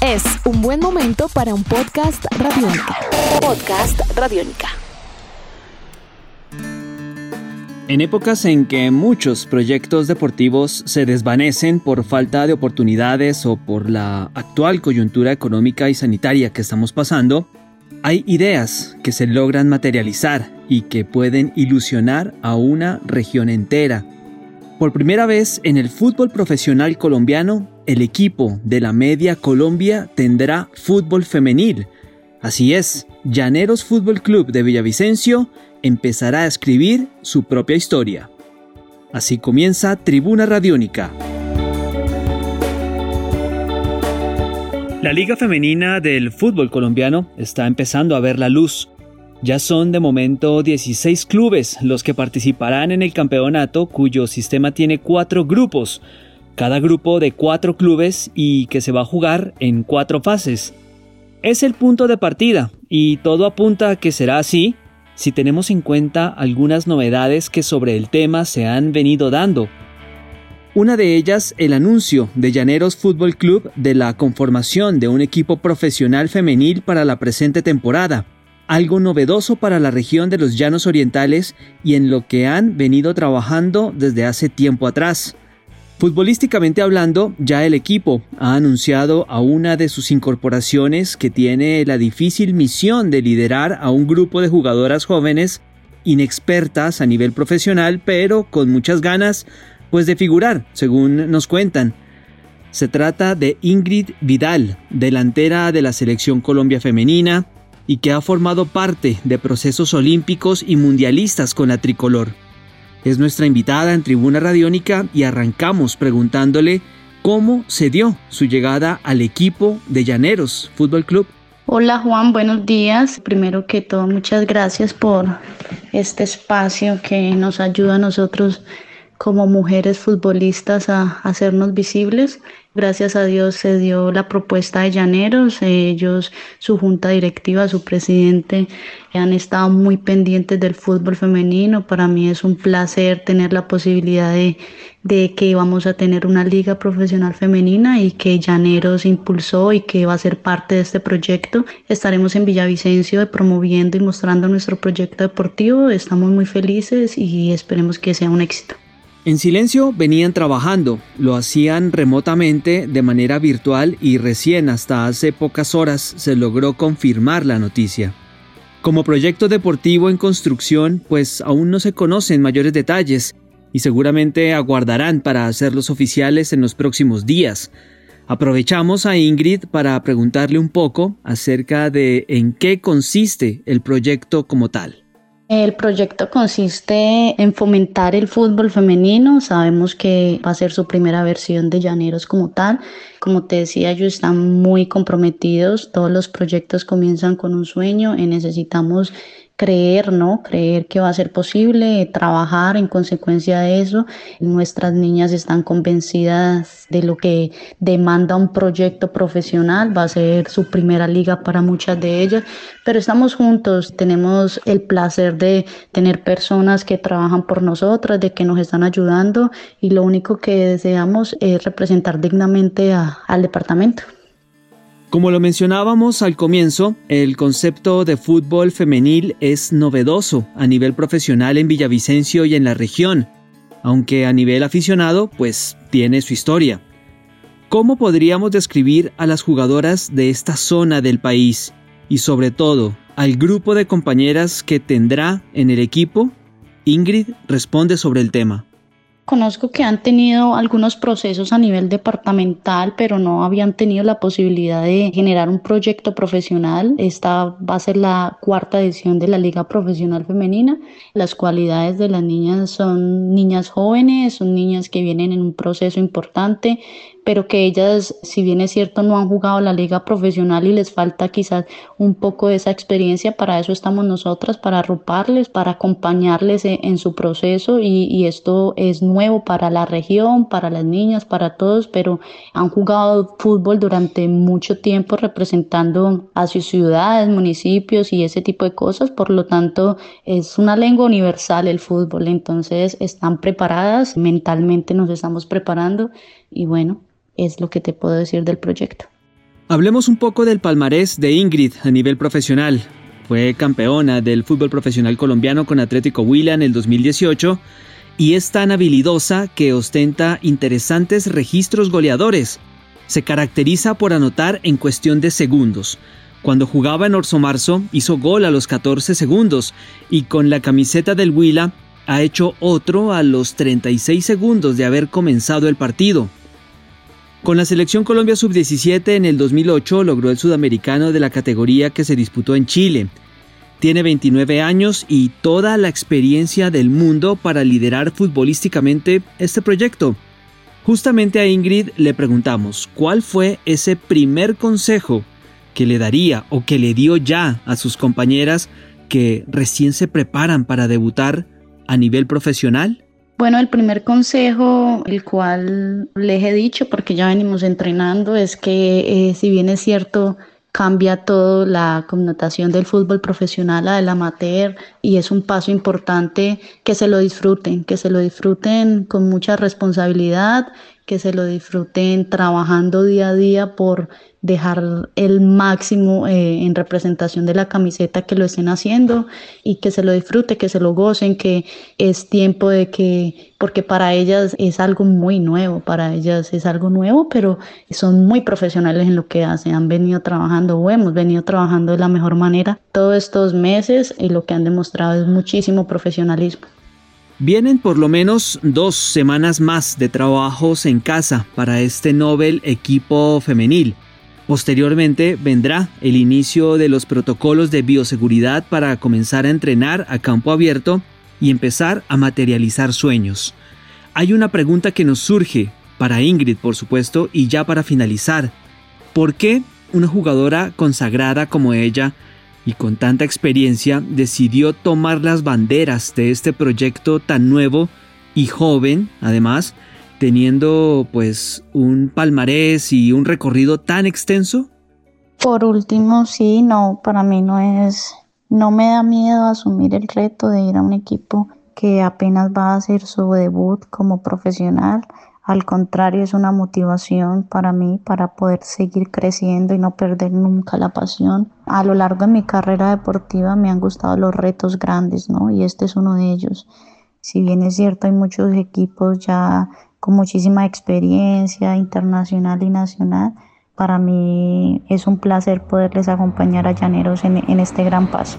Es un buen momento para un podcast radiónica. Podcast radiónica. En épocas en que muchos proyectos deportivos se desvanecen por falta de oportunidades o por la actual coyuntura económica y sanitaria que estamos pasando, hay ideas que se logran materializar y que pueden ilusionar a una región entera. Por primera vez en el fútbol profesional colombiano, el equipo de la Media Colombia tendrá fútbol femenil. Así es, Llaneros Fútbol Club de Villavicencio empezará a escribir su propia historia. Así comienza Tribuna Radiónica. La Liga Femenina del Fútbol Colombiano está empezando a ver la luz. Ya son de momento 16 clubes los que participarán en el campeonato cuyo sistema tiene cuatro grupos, cada grupo de cuatro clubes y que se va a jugar en cuatro fases. Es el punto de partida y todo apunta a que será así si tenemos en cuenta algunas novedades que sobre el tema se han venido dando. Una de ellas, el anuncio de Llaneros Fútbol Club de la conformación de un equipo profesional femenil para la presente temporada, algo novedoso para la región de los Llanos Orientales y en lo que han venido trabajando desde hace tiempo atrás. Futbolísticamente hablando, ya el equipo ha anunciado a una de sus incorporaciones que tiene la difícil misión de liderar a un grupo de jugadoras jóvenes inexpertas a nivel profesional, pero con muchas ganas, pues de figurar, según nos cuentan. Se trata de Ingrid Vidal, delantera de la selección Colombia femenina, y que ha formado parte de procesos olímpicos y mundialistas con la tricolor. Es nuestra invitada en Tribuna Radiónica y arrancamos preguntándole cómo se dio su llegada al equipo de Llaneros Fútbol Club. Hola Juan, buenos días. Primero que todo, muchas gracias por este espacio que nos ayuda a nosotros como mujeres futbolistas a hacernos visibles. Gracias a Dios se dio la propuesta de Llaneros. Ellos, su junta directiva, su presidente, han estado muy pendientes del fútbol femenino. Para mí es un placer tener la posibilidad de, de que vamos a tener una liga profesional femenina y que Llaneros impulsó y que va a ser parte de este proyecto. Estaremos en Villavicencio promoviendo y mostrando nuestro proyecto deportivo. Estamos muy felices y esperemos que sea un éxito. En silencio venían trabajando, lo hacían remotamente de manera virtual y recién hasta hace pocas horas se logró confirmar la noticia. Como proyecto deportivo en construcción, pues aún no se conocen mayores detalles y seguramente aguardarán para hacerlos oficiales en los próximos días. Aprovechamos a Ingrid para preguntarle un poco acerca de en qué consiste el proyecto como tal. El proyecto consiste en fomentar el fútbol femenino. Sabemos que va a ser su primera versión de Llaneros como tal. Como te decía, ellos están muy comprometidos. Todos los proyectos comienzan con un sueño y necesitamos creer, ¿no? Creer que va a ser posible, trabajar en consecuencia de eso. Nuestras niñas están convencidas de lo que demanda un proyecto profesional, va a ser su primera liga para muchas de ellas, pero estamos juntos, tenemos el placer de tener personas que trabajan por nosotras, de que nos están ayudando y lo único que deseamos es representar dignamente al departamento. Como lo mencionábamos al comienzo, el concepto de fútbol femenil es novedoso a nivel profesional en Villavicencio y en la región, aunque a nivel aficionado pues tiene su historia. ¿Cómo podríamos describir a las jugadoras de esta zona del país y sobre todo al grupo de compañeras que tendrá en el equipo? Ingrid responde sobre el tema. Conozco que han tenido algunos procesos a nivel departamental, pero no habían tenido la posibilidad de generar un proyecto profesional. Esta va a ser la cuarta edición de la Liga Profesional Femenina. Las cualidades de las niñas son niñas jóvenes, son niñas que vienen en un proceso importante, pero que ellas, si bien es cierto, no han jugado la liga profesional y les falta quizás un poco de esa experiencia, para eso estamos nosotras, para arroparles, para acompañarles e, en, su proceso y, y, esto es nuevo para la región, para las niñas, para todos, pero han jugado fútbol durante mucho tiempo representando a sus ciudades, municipios y ese tipo de cosas, por lo tanto es una lengua universal el fútbol, entonces están preparadas, mentalmente nos estamos preparando y bueno, es lo que te puedo decir del proyecto. Hablemos un poco del palmarés de Ingrid a nivel profesional. Fue campeona del fútbol profesional colombiano con Atlético Huila en el 2018 y es tan habilidosa que ostenta interesantes registros goleadores. Se caracteriza por anotar en cuestión de segundos. Cuando jugaba en Orso Marzo hizo gol a los 14 segundos y con la camiseta del Huila ha hecho otro a los 36 segundos de haber comenzado el partido. Con la selección Colombia Sub-17 en el 2008 logró el sudamericano de la categoría que se disputó en Chile. Tiene 29 años y toda la experiencia del mundo para liderar futbolísticamente este proyecto. Justamente a Ingrid le preguntamos cuál fue ese primer consejo que le daría o que le dio ya a sus compañeras que recién se preparan para debutar a nivel profesional bueno, el primer consejo, el cual les he dicho porque ya venimos entrenando, es que eh, si bien es cierto, cambia todo la connotación del fútbol profesional a del amateur y es un paso importante que se lo disfruten, que se lo disfruten con mucha responsabilidad, que se lo disfruten trabajando día a día por dejar el máximo eh, en representación de la camiseta que lo estén haciendo y que se lo disfruten, que se lo gocen, que es tiempo de que, porque para ellas es algo muy nuevo, para ellas es algo nuevo, pero son muy profesionales en lo que hacen, han venido trabajando o hemos venido trabajando de la mejor manera todos estos meses y lo que han demostrado es muchísimo profesionalismo. Vienen por lo menos dos semanas más de trabajos en casa para este Nobel equipo femenil. Posteriormente vendrá el inicio de los protocolos de bioseguridad para comenzar a entrenar a campo abierto y empezar a materializar sueños. Hay una pregunta que nos surge, para Ingrid por supuesto, y ya para finalizar. ¿Por qué una jugadora consagrada como ella y con tanta experiencia decidió tomar las banderas de este proyecto tan nuevo y joven, además, teniendo pues un palmarés y un recorrido tan extenso? Por último, sí, no, para mí no es, no me da miedo asumir el reto de ir a un equipo que apenas va a hacer su debut como profesional. Al contrario, es una motivación para mí para poder seguir creciendo y no perder nunca la pasión. A lo largo de mi carrera deportiva me han gustado los retos grandes, ¿no? Y este es uno de ellos. Si bien es cierto, hay muchos equipos ya con muchísima experiencia internacional y nacional. Para mí es un placer poderles acompañar a Llaneros en, en este gran paso.